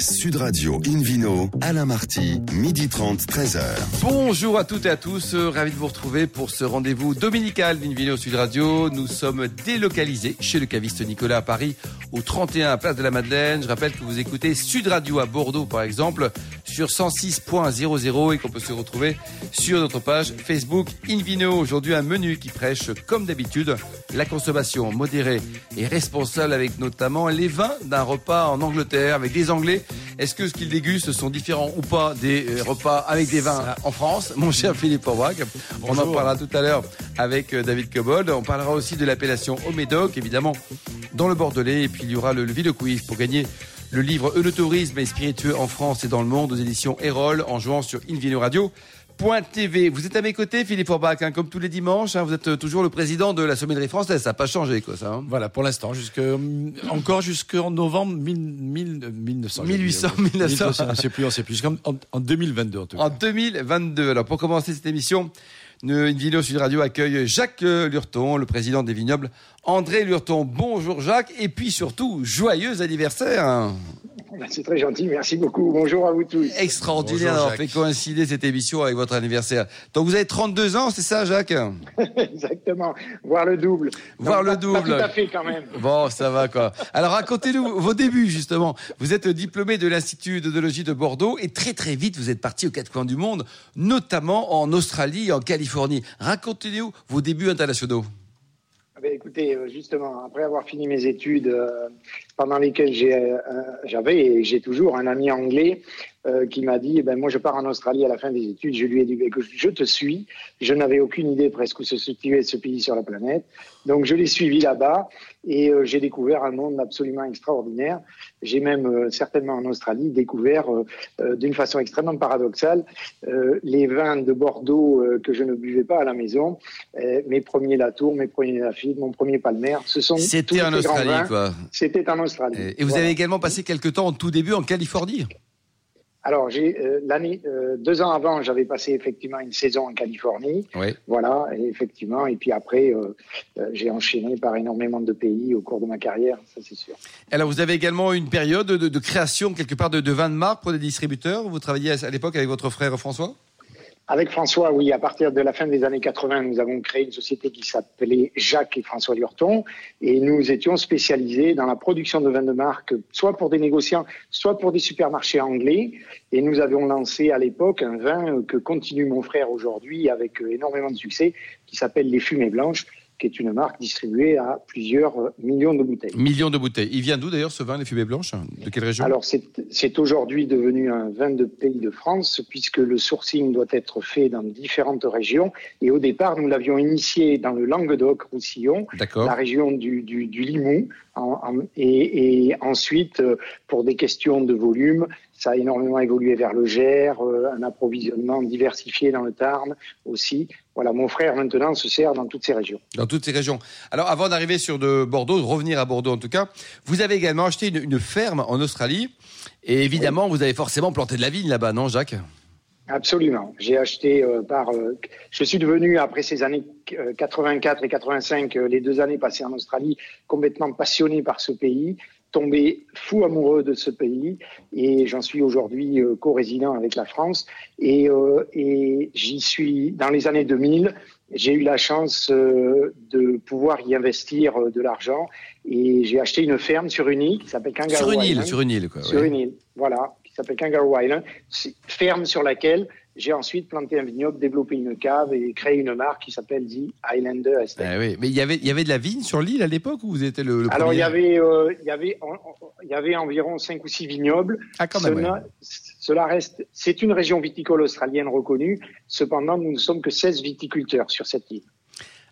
Sud Radio Invino, Alain Marty, midi 30, 13h. Bonjour à toutes et à tous, euh, ravi de vous retrouver pour ce rendez-vous dominical d'Invino Sud Radio. Nous sommes délocalisés chez le caviste Nicolas à Paris, au 31 Place de la Madeleine. Je rappelle que vous écoutez Sud Radio à Bordeaux par exemple, sur 106.00 et qu'on peut se retrouver sur notre page Facebook Invino. Aujourd'hui un menu qui prêche comme d'habitude la consommation modérée et responsable avec notamment les vins d'un repas en Angleterre avec des Anglais. Est-ce que ce qu'ils dégustent sont différents ou pas des euh, repas avec des vins en France Mon cher Philippe Aubrac, on en parlera tout à l'heure avec euh, David Cobold. On parlera aussi de l'appellation au Médoc, évidemment, dans le Bordelais. Et puis il y aura le, le Ville Quiz pour gagner le livre Eunotourisme et spiritueux en France et dans le monde aux éditions Erol en jouant sur Invino Radio. TV. Vous êtes à mes côtés, Philippe Orbach, hein, comme tous les dimanches. Hein, vous êtes euh, toujours le président de la sommellerie française. Ça n'a pas changé, quoi, ça. Hein. Voilà, pour l'instant, jusque encore jusqu'en novembre 1900. 1800, 1900. On ne sait plus, on sait plus. En, en 2022, en tout cas. En 2022. Alors, pour commencer cette émission, une vidéo sur Radio accueille Jacques euh, Lurton, le président des vignobles. André Lurton, bonjour Jacques, et puis surtout, joyeux anniversaire. C'est très gentil, merci beaucoup. Bonjour à vous tous. Extraordinaire d'avoir fait coïncider cette émission avec votre anniversaire. Donc vous avez 32 ans, c'est ça, Jacques? Exactement, voir le double. Voir le double. Pas tout à fait quand même. Bon, ça va quoi. Alors racontez-nous vos débuts justement. Vous êtes diplômé de l'Institut d'onologie de Bordeaux et très très vite vous êtes parti aux quatre coins du monde, notamment en Australie et en Californie. Racontez-nous vos débuts internationaux. Écoutez, euh, justement, après avoir fini mes études, euh, pendant lesquelles euh, j'avais et j'ai toujours un ami anglais qui m'a dit, eh ben moi je pars en Australie à la fin des études. Je lui ai dit, ben, je te suis. Je n'avais aucune idée presque où se situait ce pays sur la planète, donc je l'ai suivi là-bas et j'ai découvert un monde absolument extraordinaire. J'ai même certainement en Australie découvert d'une façon extrêmement paradoxale les vins de Bordeaux que je ne buvais pas à la maison, mes premiers Latour, mes premiers Lafite mon premier palmaire. Ce sont C'était en Australie, quoi. C'était en Australie. Et vous avez également passé quelques temps, au tout début, en Californie. Alors, j'ai euh, l'année euh, deux ans avant, j'avais passé effectivement une saison en Californie. Oui. Voilà, et effectivement. Et puis après, euh, j'ai enchaîné par énormément de pays au cours de ma carrière, ça c'est sûr. Alors, vous avez également une période de, création quelque part de, de vins de marque pour des distributeurs? Vous travailliez à l'époque avec votre frère François? Avec François, oui, à partir de la fin des années 80, nous avons créé une société qui s'appelait Jacques et François Lurton, et nous étions spécialisés dans la production de vins de marque, soit pour des négociants, soit pour des supermarchés anglais. Et nous avions lancé à l'époque un vin que continue mon frère aujourd'hui avec énormément de succès, qui s'appelle les Fumées Blanches, qui est une marque distribuée à plusieurs euh, millions de bouteilles. Millions de bouteilles. Il vient d'où d'ailleurs ce vin, les fumées blanches De quelle région? Alors c'est aujourd'hui devenu un vin de pays de France puisque le sourcing doit être fait dans différentes régions. Et au départ, nous l'avions initié dans le Languedoc-Roussillon, la région du, du, du Limoux. et, et, ensuite, euh, pour des questions de volume, ça a énormément évolué vers le Gers, euh, un approvisionnement diversifié dans le Tarn aussi. Voilà, mon frère maintenant se sert dans toutes ces régions. Dans toutes ces régions. Alors, avant d'arriver sur de Bordeaux, de revenir à Bordeaux en tout cas, vous avez également acheté une, ferme en Australie. Et évidemment, vous avez forcément planté de la vigne là-bas, non, Jacques? Absolument. J'ai acheté euh, par. Euh, je suis devenu après ces années 84 et 85, les deux années passées en Australie, complètement passionné par ce pays tombé fou amoureux de ce pays et j'en suis aujourd'hui euh, co-résident avec la France. Et, euh, et j'y suis dans les années 2000 j'ai eu la chance euh, de pouvoir y investir de l'argent et j'ai acheté une ferme sur une île qui s'appelle Kangaroo sur une île sur une île quoi sur une île voilà qui s'appelle Kangaroo Island. Ferme sur laquelle j'ai ensuite planté un vignoble, développé une cave et créé une marque qui s'appelle The Highlander Estate. Ah oui. Mais il y avait, il y avait de la vigne sur l'île à l'époque ou vous étiez le, le Alors il y avait, euh, il y avait, il y avait environ 5 ou 6 vignobles. Ah quand même. Cela, cela reste, c'est une région viticole australienne reconnue. Cependant, nous ne sommes que 16 viticulteurs sur cette île.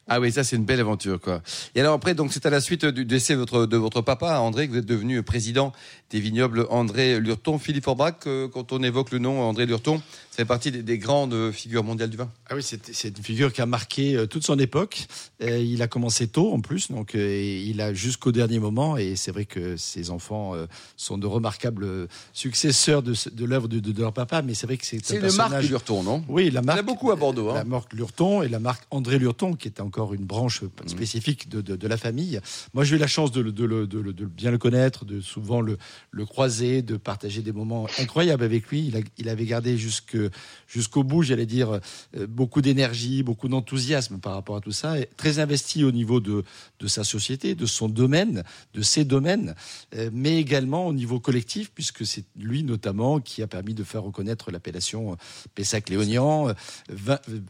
Ah oui, ça c'est une belle aventure quoi. Et alors après, donc c'est à la suite du décès de votre, de votre papa, André, que vous êtes devenu président des vignobles André Lurton. Philippe Orbach, euh, quand on évoque le nom André Lurton, ça fait partie des, grandes figures mondiales du vin. Ah oui, c'est une figure qui a marqué euh, toute son époque. il a commencé tôt en plus, donc euh, il a jusqu'au dernier moment. Et c'est vrai que ses enfants sont de remarquables successeurs de, de l'œuvre de, de, leur papa. Mais c'est vrai que c'est C'est une marque Lurton, non? Oui, la marque. Il y en a beaucoup à Bordeaux. Hein. La marque Lurton et la marque André Lurton, qui est encore une branche spécifique de, la famille. Moi, j'ai eu la chance de, de, bien le connaître, de souvent le le croiser, de partager des moments incroyables avec lui. Il, avait gardé jusqu'au bout, j'allais dire, euh, beaucoup d'énergie, beaucoup d'enthousiasme par rapport à tout ça, et très investi au niveau de, de sa société, de son domaine, de ses domaines, euh, mais également au niveau collectif, puisque c'est lui notamment qui a permis de faire reconnaître l'appellation Pessac-Léognan,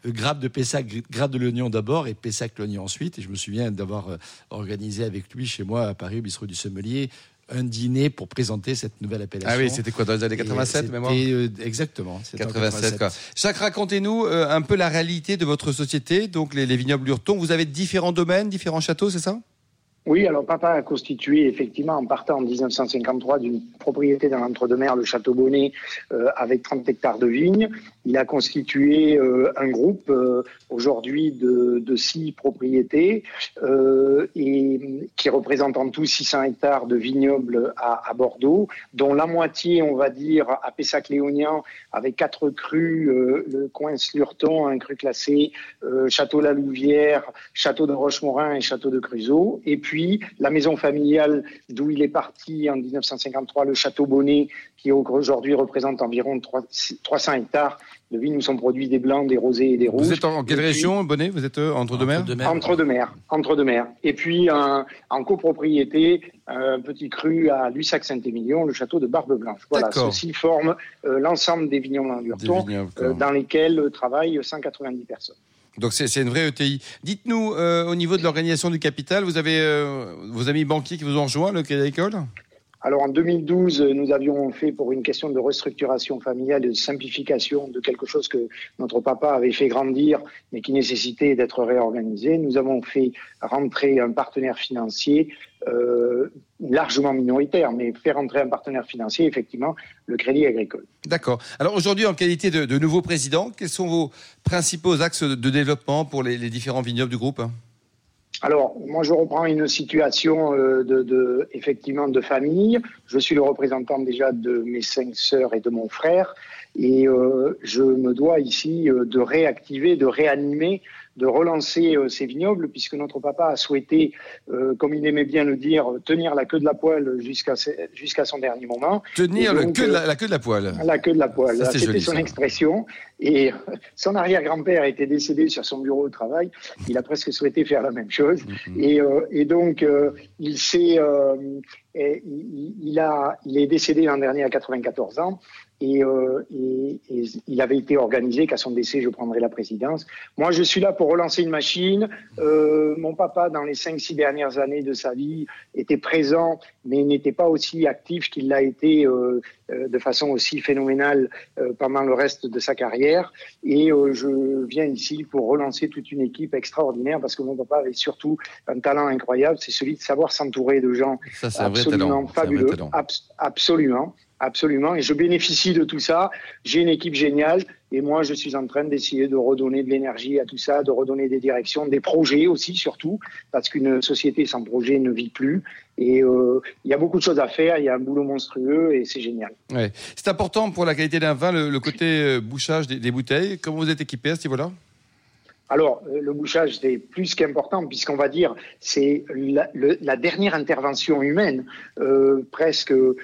grappe de Pessac, grappe de Léognan d'abord et Pessac-Léognan ensuite. Et je me souviens d'avoir organisé avec lui chez moi à Paris au bistrot du Sommelier un dîner pour présenter cette nouvelle appellation. Ah oui, c'était quoi dans les années 87 mémoire euh, Exactement. 87, quoi. Jacques, racontez-nous euh, un peu la réalité de votre société, donc les, les vignobles Lurton. Vous avez différents domaines, différents châteaux, c'est ça? Oui, alors papa a constitué effectivement en partant en 1953 d'une propriété dans l'entre-deux-mer, le Château Bonnet, euh, avec 30 hectares de vignes. Il a constitué euh, un groupe euh, aujourd'hui de, de, six propriétés et qui représente en tout 600 hectares de vignobles à, Bordeaux, dont la moitié, on va dire, à Pessac-Léognan, avec quatre crus, le coin Slurton, un cru classé, Château-La Louvière, Château de Rochemorin et Château de Cruzeau. Et puis la maison familiale d'où il est parti en 1953, le Château Bonnet, qui aujourd'hui représente environ 300 hectares de vignes où sont produits des blancs, des rosés et des rouges. Vous êtes en quelle région, Bonnet? Vous êtes euh, entre deux mers? Entre deux mers. Entre deux mers. Et puis en copropriété, un petit cru à Lussac-Saint-Émilion, le château de Barbe Blanche. Voilà, ceci forme euh, l'ensemble des vignobles en euh, dans lesquels travaillent 190 personnes. Donc c'est une vraie ETI. Dites-nous, euh, au niveau de l'organisation du capital, vous avez euh, vos amis banquiers qui vous ont rejoint, le Crédit Agricole? Alors en 2012, nous avions fait pour une question de restructuration familiale de simplification de quelque chose que notre papa avait fait grandir mais qui nécessitait d'être réorganisé. Nous avons fait rentrer un partenaire financier euh, largement minoritaire, mais faire entrer un partenaire financier, effectivement, le Crédit Agricole. D'accord. Alors aujourd'hui, en qualité de, nouveau président, quels sont vos principaux axes de développement pour les différents vignobles du groupe? Alors, moi, je reprends une situation euh, de, de, effectivement de famille. Je suis le représentant déjà de mes cinq sœurs et de mon frère, et euh, je me dois ici euh, de réactiver, de réanimer de relancer euh, ces vignobles, puisque notre papa a souhaité, euh, comme il aimait bien le dire, tenir la queue de la poêle jusqu'à jusqu'à son dernier moment. Tenir le queue la, queue de la poêle. La queue de la poêle. C'était son expression. Et son arrière-grand-père était décédé sur son bureau de travail. Il a presque souhaité faire la même chose. Mm-hmm. et, euh, et, donc, il s'est, il, a, il est décédé l'an dernier à 94 ans. Et, euh, et, et, il avait été organisé qu'à son décès, je prendrai la présidence. Moi, je suis là pour relancer une machine. Euh, mon papa, dans les cinq, six dernières années de sa vie, était présent, mais n'était pas aussi actif qu'il l'a été euh, euh de façon aussi phénoménale euh, pendant le reste de sa carrière. Et euh, je viens ici pour relancer toute une équipe extraordinaire parce que mon papa avait surtout un talent incroyable, c'est celui de savoir s'entourer de gens Ça, absolument fabuleux, absolument. Absolument. Et je bénéficie de tout ça. J'ai une équipe géniale. Et moi, je suis en train d'essayer de redonner de l'énergie à tout ça, de redonner des directions, des projets aussi, surtout, parce qu'une société sans projet ne vit plus. Et euh, il y a beaucoup de choses à faire. Il y a un boulot monstrueux et c'est génial. Ouais. C'est important pour la qualité d'un vin, le, côté euh, bouchage des, des, bouteilles. Comment vous êtes équipé à ce niveau-là? Alors, euh, le bouchage, c'est plus qu'important, puisqu'on va dire, c'est la, la, dernière intervention humaine, euh, presque, euh,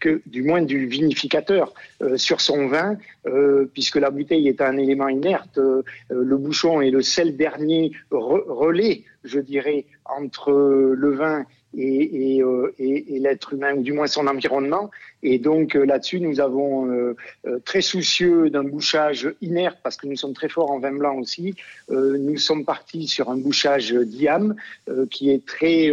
que, du moins du vinificateur, sur son vin, puisque la bouteille est un élément inerte. le bouchon est le seul dernier relais, je dirais, entre le vin et l'être humain, ou du moins son environnement. Et donc euh, là-dessus, nous avons euh, très soucieux d'un bouchage inerte, parce que nous sommes très forts en vin blanc aussi. nous sommes partis sur un bouchage diam qui est très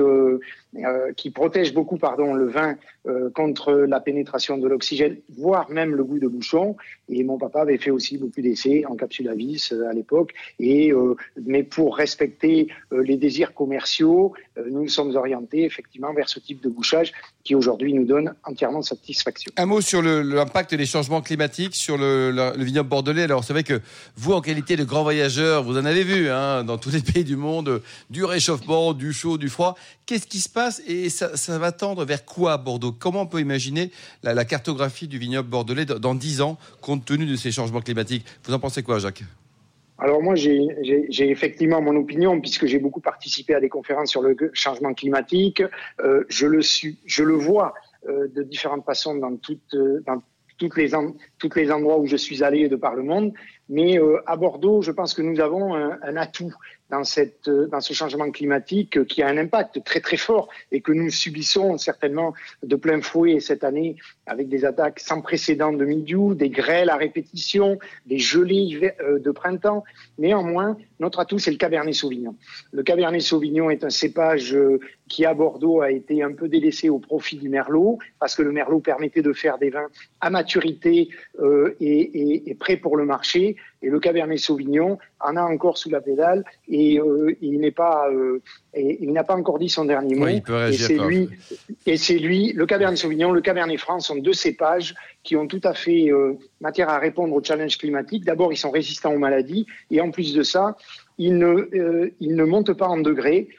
euh, qui protège beaucoup pardon, le vin euh, contre la pénétration de l'oxygène, voire même le goût de bouchon. Et mon papa avait fait aussi beaucoup d'essais en capsule à vis euh, à l'époque. Et mais pour respecter les désirs commerciaux, nous nous sommes orientés effectivement vers ce type de bouchage qui aujourd'hui nous donne entièrement satisfaction. Un mot sur l'impact des changements climatiques sur le, le vignoble bordelais. Alors c'est vrai que vous, en qualité de grand voyageur, vous en avez vu hein, dans tous les pays du monde, du réchauffement, du chaud, du froid. Qu'est-ce qui se passe et ça, ça, va tendre vers quoi à Bordeaux? Comment on peut imaginer la, la cartographie du vignoble bordelais dans 10 ans compte tenu de ces changements climatiques? Vous en pensez quoi, Jacques? Alors moi, j'ai effectivement mon opinion puisque j'ai beaucoup participé à des conférences sur le changement climatique. Euh, je, le suis, je le vois de différentes façons dans toutes, dans toutes les, toutes les endroits où je suis allé de par le monde. Mais à Bordeaux, je pense que nous avons un, un atout dans, cette, dans ce changement climatique qui a un impact très très fort et que nous subissons certainement de plein fouet cette année avec des attaques sans précédent de milieu, des grêles à répétition, des gelées euh, de printemps. Néanmoins, notre atout, c'est le Cabernet Sauvignon. Le Cabernet Sauvignon est un cépage euh, qui, à Bordeaux, a été un peu délaissé au profit du Merlot, parce que le Merlot permettait de faire des vins à maturité euh, et, et, et prêts pour le marché. Et le Cabernet Sauvignon en a encore sous la pédale et euh, il n'est pas, euh, et, il n'a pas encore dit son dernier mot. il peut réagir et c'est lui, et c'est lui, le Cabernet Sauvignon, le Cabernet Franc sont deux cépages qui ont tout à fait euh, matière à répondre au challenge climatique. D'abord, ils sont résistants aux maladies et en plus de ça, ils ne, euh, ils ne montent pas en degrés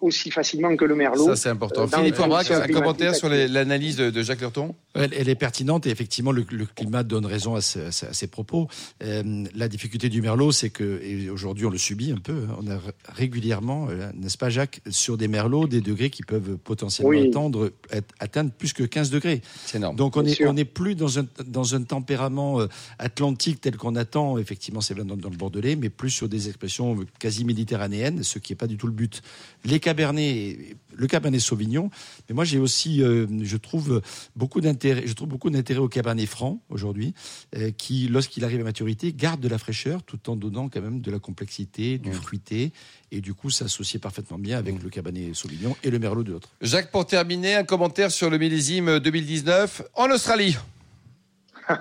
aussi facilement que le merlot. Ça, c'est important. Euh, Philippe Aubrac, un commentaire sur l'analyse de, de Jacques Lurton? Elle, elle est pertinente et effectivement le, le climat donne raison à, ce- à ce- à ces propos. Euh, la difficulté du merlot, c'est que et aujourd'hui on le subit un peu. hein, On a régulièrement, euh, n'est-ce pas Jacques, sur des merlots des degrés qui peuvent potentiellement Oui. atteindre, être- atteindre plus que 15 degrés. C'est énorme. Donc on n'est plus dans un dans un tempérament euh, atlantique tel qu'on attend effectivement c'est dans, dans le Bordelais, mais plus sur des expressions quasi méditerranéennes, ce qui n'est pas du tout le but. Les cabernets, le cabernet sauvignon, mais moi j'ai aussi euh, je trouve beaucoup d'intérêt, je trouve beaucoup d'intérêt au cabernet franc aujourd'hui, euh, qui lorsqu'il arrive à maturité garde de la fraîcheur tout en donnant quand même de la complexité, du Mmh. fruité, et du coup s'associer parfaitement bien avec le cabernet sauvignon et le merlot de l'autre. Jacques, pour terminer, un commentaire sur le millésime 2019 en Australie.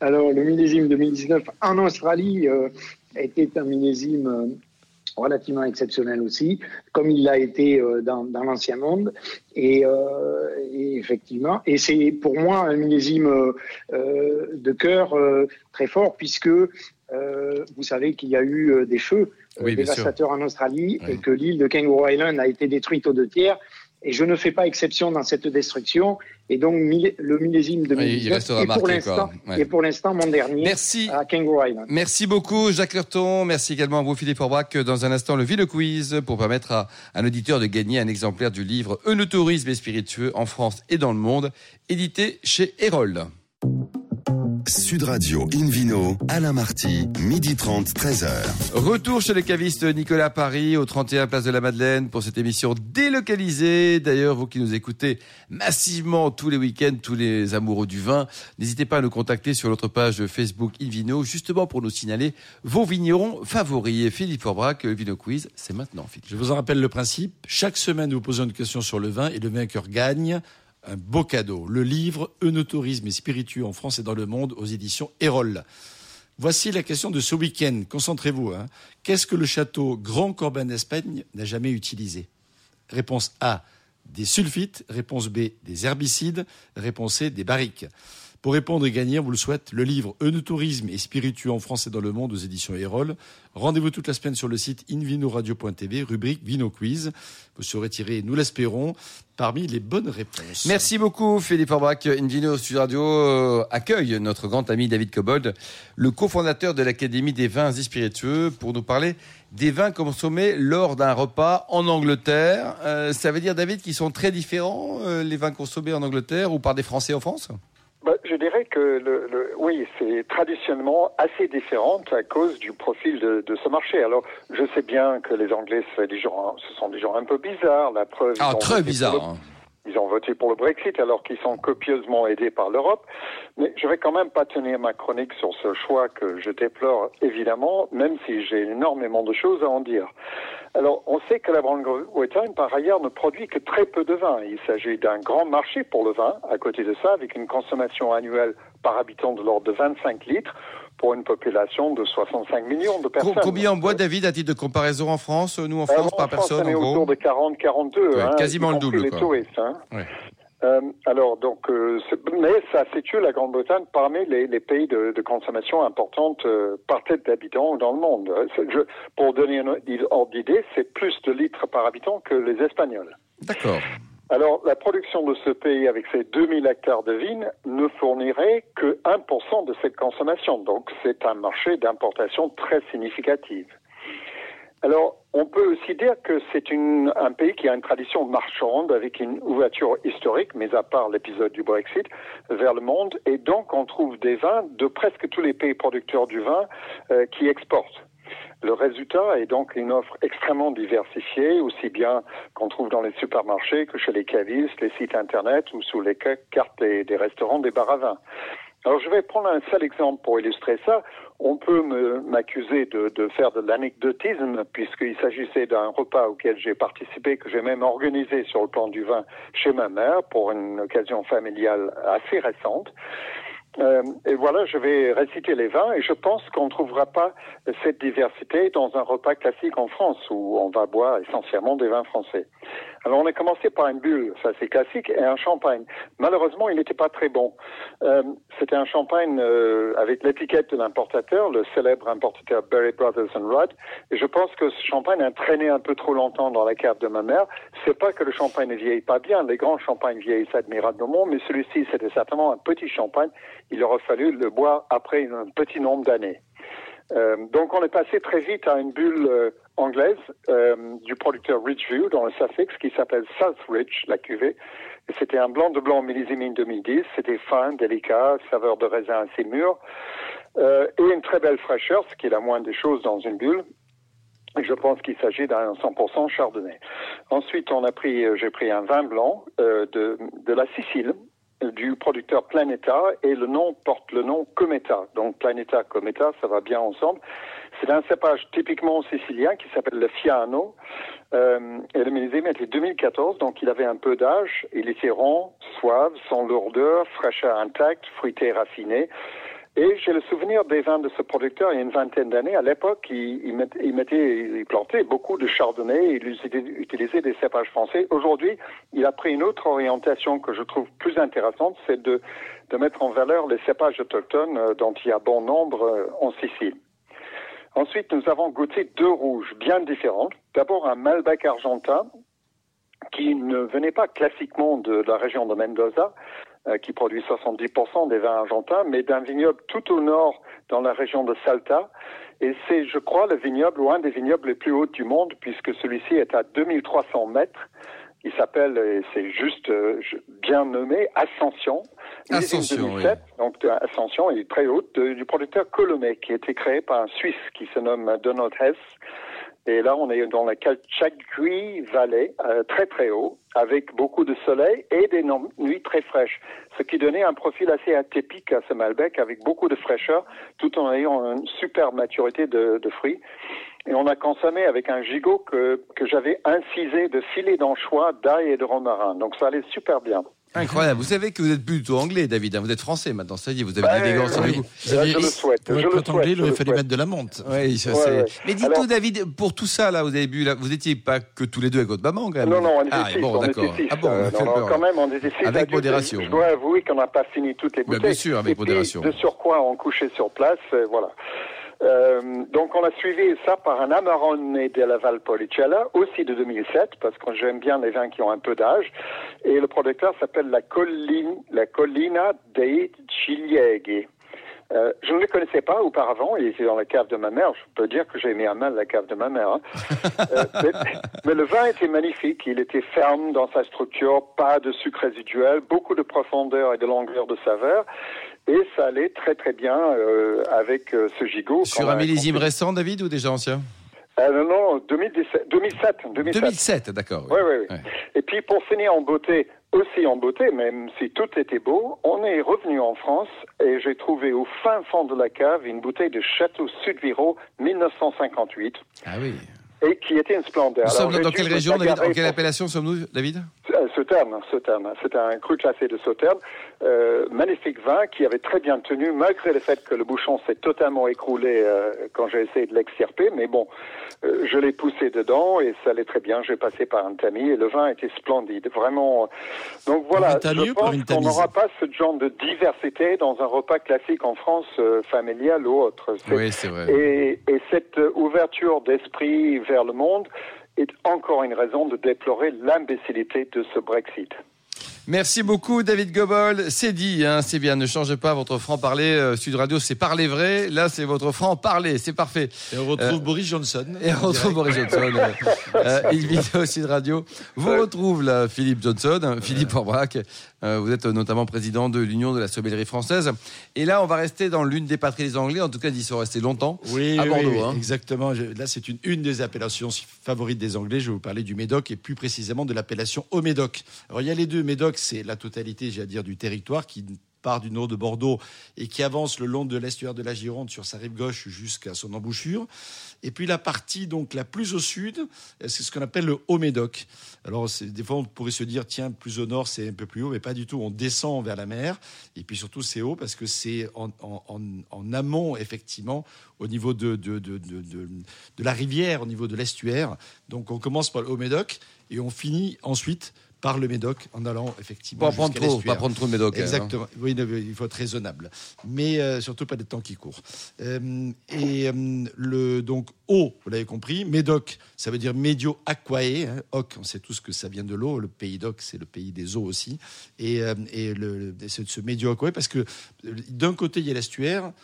Alors, le millésime 2019 en Australie euh, était un millésime relativement exceptionnel aussi, comme il l'a été euh, dans, dans l'ancien monde. Et, euh, et effectivement, et c'est pour moi un millésime euh, de cœur euh, très fort, puisque euh, vous savez qu'il y a eu des feux Oui, dévastateurs en Australie Oui. et que l'île de Kangaroo Island a été détruite aux deux tiers. Et je ne fais pas exception dans cette destruction. Et donc, le millésime 2019 restera est, pour marqué, l'instant. Ouais. est pour l'instant mon dernier Merci. à Kangaroo Island. Merci beaucoup, Jacques Lurton. Merci également à vous, Philippe Aubrac. Dans un instant, le Ville Quiz pour permettre à un auditeur de gagner un exemplaire du livre Eunotourisme et spiritueux en France et dans le monde, édité chez Erol. Sud Radio Invino, Alain Marty, midi 30, 13h. Retour chez le caviste Nicolas Paris, au 31 Place de la Madeleine, pour cette émission délocalisée. D'ailleurs, vous qui nous écoutez massivement tous les week-ends, tous les amoureux du vin, n'hésitez pas à nous contacter sur notre page Facebook Invino, justement pour nous signaler vos vignerons favoris. Et Philippe Forbrac, le Vino Quiz, c'est maintenant, Philippe. Je vous en rappelle le principe. Chaque semaine, nous posons une question sur le vin et le vainqueur gagne un beau cadeau. Le livre Eunotourisme et spiritueux en France et dans le monde aux éditions Erol. Voici la question de ce week-end. Concentrez-vous. hein. Qu'est-ce que le château Grand Corben d'Espagne n'a jamais utilisé? Réponse A, des sulfites. Réponse B, des herbicides. Réponse C, des barriques. Pour répondre et gagner, on vous le souhaite, le livre Eunotourisme et spiritueux en France et dans le monde aux éditions Erol. Rendez-vous toute la semaine sur le site invinoradio.tv, rubrique Vino Quiz. Vous serez tiré, nous l'espérons, parmi les bonnes réponses. Merci beaucoup, Philippe Forbrac. Invino Sud Radio euh, accueille notre grand ami David Cobold, le cofondateur de l'Académie des vins et spiritueux, pour nous parler des vins consommés lors d'un repas en Angleterre. Euh, ça veut dire, David, qu'ils sont très différents, euh, les vins consommés en Angleterre ou par des Français en France? Bah, je dirais que le, le- oui, c'est traditionnellement assez différent à cause du profil de, de ce marché. Alors, je sais bien que les Anglais, c'est des gens, ce sont des gens un peu bizarres. La preuve, Ah, très bizarre. hein. Ils ont voté pour le Brexit alors qu'ils sont copieusement aidés par l'Europe. Mais je vais quand même pas tenir ma chronique sur ce choix que je déplore évidemment, même si j'ai énormément de choses à en dire. Alors, on sait que la Grande-Bretagne, par ailleurs, ne produit que très peu de vin. Il s'agit d'un grand marché pour le vin, à côté de ça, avec une consommation annuelle par habitant de l'ordre de 25 litres pour une population de 65 millions de personnes. Combien on boit, David, à titre de comparaison en France Nous, en France, par en France, personne, on est en gros autour de 40, 42. Ouais, hein, quasiment le double, Les quoi. touristes, hein. Ouais. Euh, alors, donc, euh, mais ça situe la Grande-Bretagne parmi les, les pays de, de consommation importante euh, par tête d'habitant dans le monde. Euh, je- pour donner un ordre d'idée, c'est plus de litres par habitant que les Espagnols. D'accord. Alors, la production de ce pays, avec ses 2000 hectares de vignes, ne fournirait que 1% de cette consommation. Donc, c'est un marché d'importation très significative. Alors, on peut aussi dire que c'est un pays qui a une tradition marchande avec une ouverture historique, mais à part l'épisode du Brexit, vers le monde. Et donc, on trouve des vins de presque tous les pays producteurs du vin euh, qui exportent. Le résultat est donc une offre extrêmement diversifiée, aussi bien qu'on trouve dans les supermarchés que chez les cavistes, les sites internet ou sous les cartes des, restaurants, des bars à vin. Alors je vais prendre un seul exemple pour illustrer ça. On peut m'accuser de, de, faire de l'anecdotisme puisqu'il s'agissait d'un repas auquel j'ai participé, que j'ai même organisé sur le plan du vin chez ma mère pour une occasion familiale assez récente. Euh, et voilà, je vais réciter les vins et je pense qu'on ne trouvera pas cette diversité dans un repas classique en France où on va boire essentiellement des vins français. Alors on a commencé par une bulle, ça c'est classique, et un champagne. Malheureusement, il n'était pas très bon. Euh, C'était un champagne euh, avec l'étiquette de l'importateur, le célèbre importateur Berry Brothers and Rudd. Et je pense que ce champagne a traîné un peu trop longtemps dans la cave de ma mère. C'est pas que le champagne ne vieillit pas bien, les grands champagnes vieillissent admirablement, mais celui-ci c'était certainement un petit champagne. Il aurait fallu le boire après un petit nombre d'années. Euh, donc on est passé très vite à une bulle euh, anglaise euh, du producteur Ridgeview dans le Sussex qui s'appelle Southridge, la cuvée. C'était un blanc de blanc millésimine 2010. C'était fin, délicat, saveur de raisin assez mûr euh, et une très belle fraîcheur, ce qui est la moindre des choses dans une bulle. Et je pense qu'il s'agit d'un 100% chardonnay. Ensuite, on a pris, j'ai pris un vin blanc de, de la Sicile, du producteur Planeta et le nom porte le nom Cometa. Donc Planeta, Cometa, ça va bien ensemble. C'est un cépage typiquement sicilien qui s'appelle le Fiano. Euh, et le millésime était 2014, donc il avait un peu d'âge. Il était rond, suave, sans lourdeur, fraîcheur intacte, fruité raffiné. Et j'ai le souvenir des vins de ce producteur il y a une vingtaine d'années. À l'époque, il, il, il, mettait, il plantait beaucoup de chardonnay, il utilisait des cépages français. Aujourd'hui, il a pris une autre orientation que je trouve plus intéressante, c'est de, de mettre en valeur les cépages autochtones euh, dont il y a bon nombre euh, en Sicile. Ensuite, nous avons goûté deux rouges bien différentes. D'abord un Malbec argentin qui ne venait pas classiquement de la région de Mendoza, qui produit 70% des vins argentins, mais d'un vignoble tout au nord dans la région de Salta. Et c'est, je crois, le vignoble ou un des vignobles les plus hauts du monde, puisque celui-ci est à 2300 mètres. Il s'appelle, et c'est juste euh, bien nommé, Ascension. Ascension, 2007, Donc Ascension est très haute, du producteur Colomé, qui a été créé par un Suisse qui se nomme Donald Hess. Et là, on est dans la Calchagui Valley, euh, très très haut, avec beaucoup de soleil et des nuits très fraîches, ce qui donnait un profil assez atypique à ce Malbec, avec beaucoup de fraîcheur, tout en ayant une super maturité de, fruits. Et on a consommé avec un gigot que j'avais incisé de filets d'anchois, d'ail et de romarin. Donc ça allait super bien. Incroyable. Vous savez que vous êtes plutôt anglais, David. Hein. Vous êtes français maintenant. Ça y est, vous avez Ouais, l'élégance ouais. avec vous. Aviez- je le souhaite. Pour je être anglais, il aurait fallu mettre de la menthe. Oui, ça, Ouais. Mais dites-nous, Alors- David, pour tout ça, là, vous avez bu, là, vous étiez pas que tous les deux avec votre maman, quand même. Non, non, on était ah, six, bon, on d'accord. Ah bon, Euh, on fait non, non, peur, quand même, on était six Avec modération. Je dois avouer qu'on n'a pas fini toutes les Bah, bouteilles. bien sûr, avec Et puis, modération. de surcroît, on couchait sur place, voilà. Euh, donc on a suivi ça par un Amarone de la Valpolicella, aussi de 2007, parce que j'aime bien les vins qui ont un peu d'âge. Et le producteur s'appelle la, colline, la Collina dei Cilieghi. Euh, je ne le connaissais pas auparavant, il était dans la cave de ma mère. Je peux dire que j'ai mis à mal la cave de ma mère. hein. Euh, mais, mais le vin était magnifique, il était ferme dans sa structure, pas de sucre résiduel, beaucoup de profondeur et de longueur de saveur. Et ça allait très très bien euh, avec euh, ce gigot. Sur un millésime récent, David, ou déjà ancien? Euh, non, non, 2017, 2007. 2007. 2007, d'accord. Oui, oui, oui. Ouais. Et puis pour finir en beauté, aussi en beauté, même si tout était beau, on est revenu en France et j'ai trouvé au fin fond de la cave une bouteille de Château Sud-Viro 1958 Ah oui. Et qui était une splendeur. Nous Alors, sommes dans, quelle région, David? En quelle appellation sommes-nous, David? Euh, Sauterne, Sauterne. C'est un cru classé de Sauterne. Euh, magnifique vin qui avait très bien tenu, malgré le fait que le bouchon s'est totalement écroulé euh, quand j'ai essayé de l'extirper. Mais bon, euh, je l'ai poussé dedans et ça allait très bien. J'ai passé par un tamis et le vin était splendide. Vraiment. Donc voilà, je pense qu'on n'aura pas ce genre de diversité dans un repas classique en France, euh, familial ou autre. Oui, c'est vrai. et, et cette ouverture d'esprit vers le monde est encore une raison de déplorer l'imbécilité de ce Brexit. Merci beaucoup, David Gobol. C'est dit, hein, c'est bien. Ne changez pas votre franc-parler. Euh, Sud Radio, c'est parler vrai. Là, c'est votre franc-parler. C'est parfait. Et on retrouve Euh, Boris Johnson. Et on retrouve Boris Johnson. euh, euh, une vidéo Sud Radio. Vous retrouve là, Philippe Johnson, hein, Philippe Orbrac. Euh, vous êtes notamment président de l'Union de la sommellerie française. Et là, on va rester dans l'une des patries des Anglais. En tout cas, ils sont restés longtemps. Oui, à Bordeaux. oui, hein. exactement. Là, c'est une, une des appellations favorites des Anglais. Je vais vous parler du Médoc et plus précisément de l'appellation au Médoc. Alors, il y a les deux. Médoc, c'est la totalité, j'ai à dire, du territoire qui part du nord de Bordeaux et qui avance le long de l'estuaire de la Gironde sur sa rive gauche jusqu'à son embouchure. Et puis la partie donc la plus au sud, euh, c'est ce qu'on appelle le Haut Médoc. Alors des fois on pourrait se dire tiens plus au nord c'est un peu plus haut, mais pas du tout. On descend vers la mer et puis surtout c'est haut parce que c'est en, en- en- amont effectivement au niveau de, de, de, de, la rivière, au niveau de l'estuaire. Donc on commence par le Haut Médoc et on finit ensuite par le Médoc en allant effectivement Pas prendre trop, pas prendre trop médoc. hein. Exactement. Oui, il faut être raisonnable, mais euh, surtout pas des temps qui courent. Euh, et euh, le donc eau, vous l'avez compris, Médoc, ça veut dire Medio Aquae. Hein, Oc, on sait tous que ça vient de l'eau. Le pays d'Oc, c'est le pays des eaux aussi. Et, et le, ce, ce Medio Aquae, parce que d'un côté il y a l'estuaire.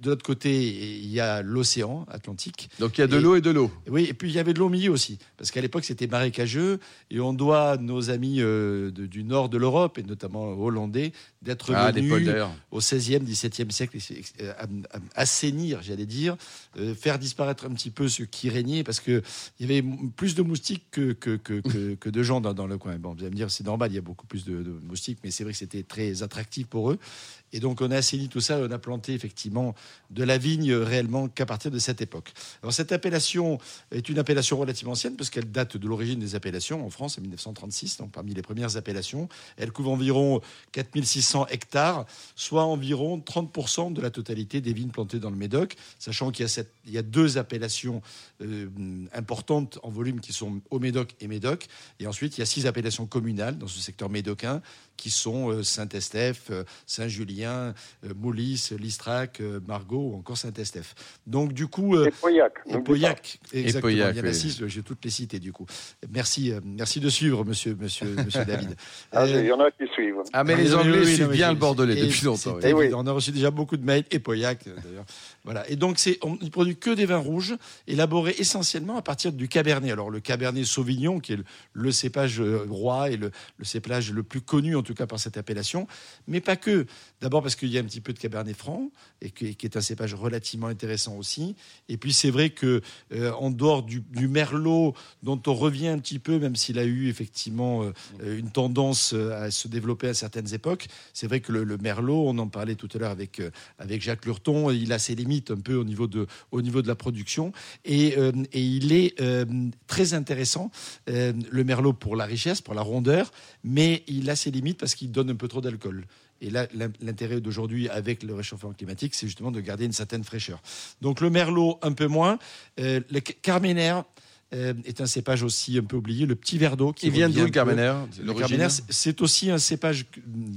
De l'autre côté, il y a l'océan Atlantique. Donc il y a de l'eau et de l'eau. Oui, et puis il y avait de l'eau au milieu aussi, parce qu'à l'époque c'était marécageux, et on doit nos amis euh, de- du nord de l'Europe, et notamment hollandais, d'être Ah, venus au XVIe, XVIIe siècle, euh, assainir, j'allais dire, euh, faire disparaître un petit peu ce qui régnait, parce que il y avait plus de moustiques que, que, que, que- que de gens dans, dans le coin. Bon, vous allez me dire, c'est normal, il y a beaucoup plus de, de moustiques, mais c'est vrai que c'était très attractif pour eux. Et donc on a assaini tout ça, on a planté effectivement de la vigne réellement qu'à partir de cette époque. Alors cette appellation est une appellation relativement ancienne parce qu'elle date de l'origine des appellations en France en 1936, donc parmi les premières appellations. Elle couvre environ 4600 hectares, soit environ 30% de la totalité des vignes plantées dans le Médoc, sachant qu'il y a deux appellations euh, importantes en volume qui sont au Médoc et Médoc. Et ensuite, il y a six appellations communales dans ce secteur médocain qui sont euh, Saint-Estèphe, euh, Saint-Julien, euh, Moulis, Listrac, Margot ou encore Saint-Estèphe. Donc du coup, Et Pauillac. et Pauillac, exactement. Pauillac, il y en a oui. six, j'ai toutes les cités du coup. Merci, merci de suivre, monsieur, monsieur, monsieur David. Ah, Euh, Il y en a qui suivent. Ah, mais les Anglais oui, suivent bien le Bordelais et depuis longtemps. oui. Oui. évident. On a reçu déjà beaucoup de mails, et Pauillac d'ailleurs. Voilà. Et donc, c'est, on ne produit que des vins rouges, élaborés essentiellement à partir du Cabernet. Alors, le Cabernet Sauvignon, qui est le, le cépage roi et le, le cépage le plus connu, en tout cas, par cette appellation. Mais pas que. D'abord parce qu'il y a un petit peu de Cabernet Franc, et qui, est un cépage relativement intéressant aussi. Et puis, c'est vrai que, euh, en dehors du, Merlot, dont on revient un petit peu, même s'il a eu effectivement euh, une tendance euh, à se développer à certaines époques, c'est vrai que le, Merlot, on en parlait tout à l'heure avec, euh, avec Jacques Lurton, il a ses limites un peu au niveau de, au niveau de la production. Et, euh, et il est euh, très intéressant, euh, le Merlot, pour la richesse, pour la rondeur, mais il a ses limites parce qu'il donne un peu trop d'alcool. Et là, l'in- l'intérêt d'aujourd'hui avec le réchauffement climatique, c'est justement de garder une certaine fraîcheur. Donc le Merlot, un peu moins. Euh, le Carméner euh, est un cépage aussi un peu oublié. Le petit verre d'eau qui Il vient d'où le. Carmener Le Carméner, c'est- aussi un cépage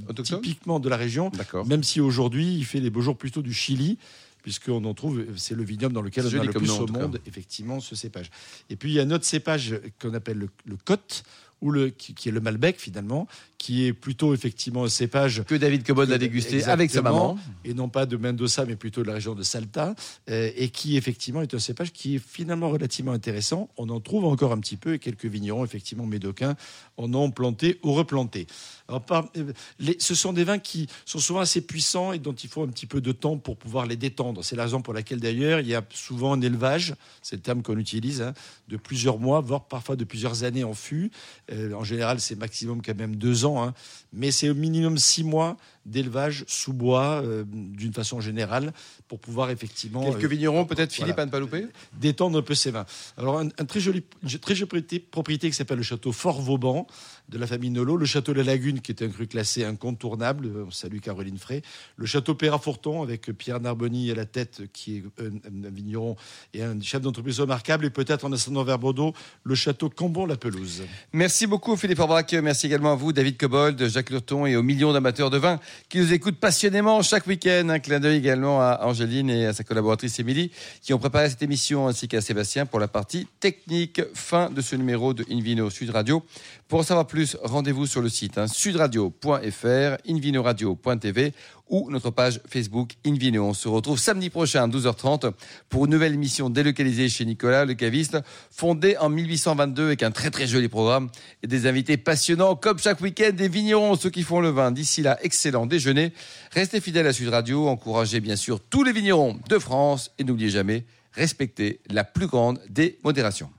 Autochtone typiquement de la région, D'accord. même si aujourd'hui il fait les beaux jours plutôt du Chili, puisqu'on en trouve, c'est le vignoble dans lequel on a le plus nom, au monde, effectivement, ce cépage. Et puis il y a un autre cépage qu'on appelle le, le Côte, ou le, qui, qui est le Malbec finalement, qui est plutôt effectivement un cépage Que David Cobod l'a dégusté avec sa maman. et non pas de Mendoza, mais plutôt de la région de Salta, euh, et qui effectivement est un cépage qui est finalement relativement intéressant. On en trouve encore un petit peu, et quelques vignerons, effectivement médocains, en ont planté ou replanté. Alors, par- euh, les- ce sont des vins qui sont souvent assez puissants et dont il faut un petit peu de temps pour pouvoir les détendre. C'est la raison pour laquelle d'ailleurs il y a souvent un élevage, c'est le terme qu'on utilise, hein, de plusieurs mois, voire parfois de plusieurs années en fût. Euh, en général, c'est maximum quand même deux ans, hein, mais c'est au minimum six mois d'élevage sous bois euh, d'une façon générale pour pouvoir effectivement Quelques euh, vignerons, peut-être Philippe voilà. à ne pas louper? Détendre un peu ses vins. Alors, un, un très joli, une très jolie propriété, propriété qui s'appelle le château Fort Vauban de la famille Nolot, le château La Lagune qui est un cru classé incontournable, euh, on salue Caroline Frey, le château Perraforton avec Pierre Narboni à la tête qui est un, un- vigneron et un chef d'entreprise remarquable, et peut-être en ascendant vers Bordeaux, le château Cambon-la-Pelouse. Merci beaucoup Philippe Orbrac. Merci également à vous David Cobold, Jacques Lurton et aux millions d'amateurs de vin qui nous écoutent passionnément chaque week-end. Un clin d'œil également à Angéline et à sa collaboratrice Émilie qui ont préparé cette émission ainsi qu'à Sébastien pour la partie technique. Fin de ce numéro de Invino Sud Radio. Pour en savoir plus, rendez-vous sur le site hein, sudradio.fr, invinoradio.tv ou notre page Facebook Invino. On se retrouve samedi prochain à 12h30 pour une nouvelle émission délocalisée chez Nicolas, le caviste, fondé en 1822 avec un très très joli programme et des invités passionnants comme chaque week-end, des vignerons, ceux qui font le vin. D'ici là, excellent déjeuner. Restez fidèles à Sud Radio, encouragez bien sûr tous les vignerons de France et n'oubliez jamais, respectez la plus grande des modérations.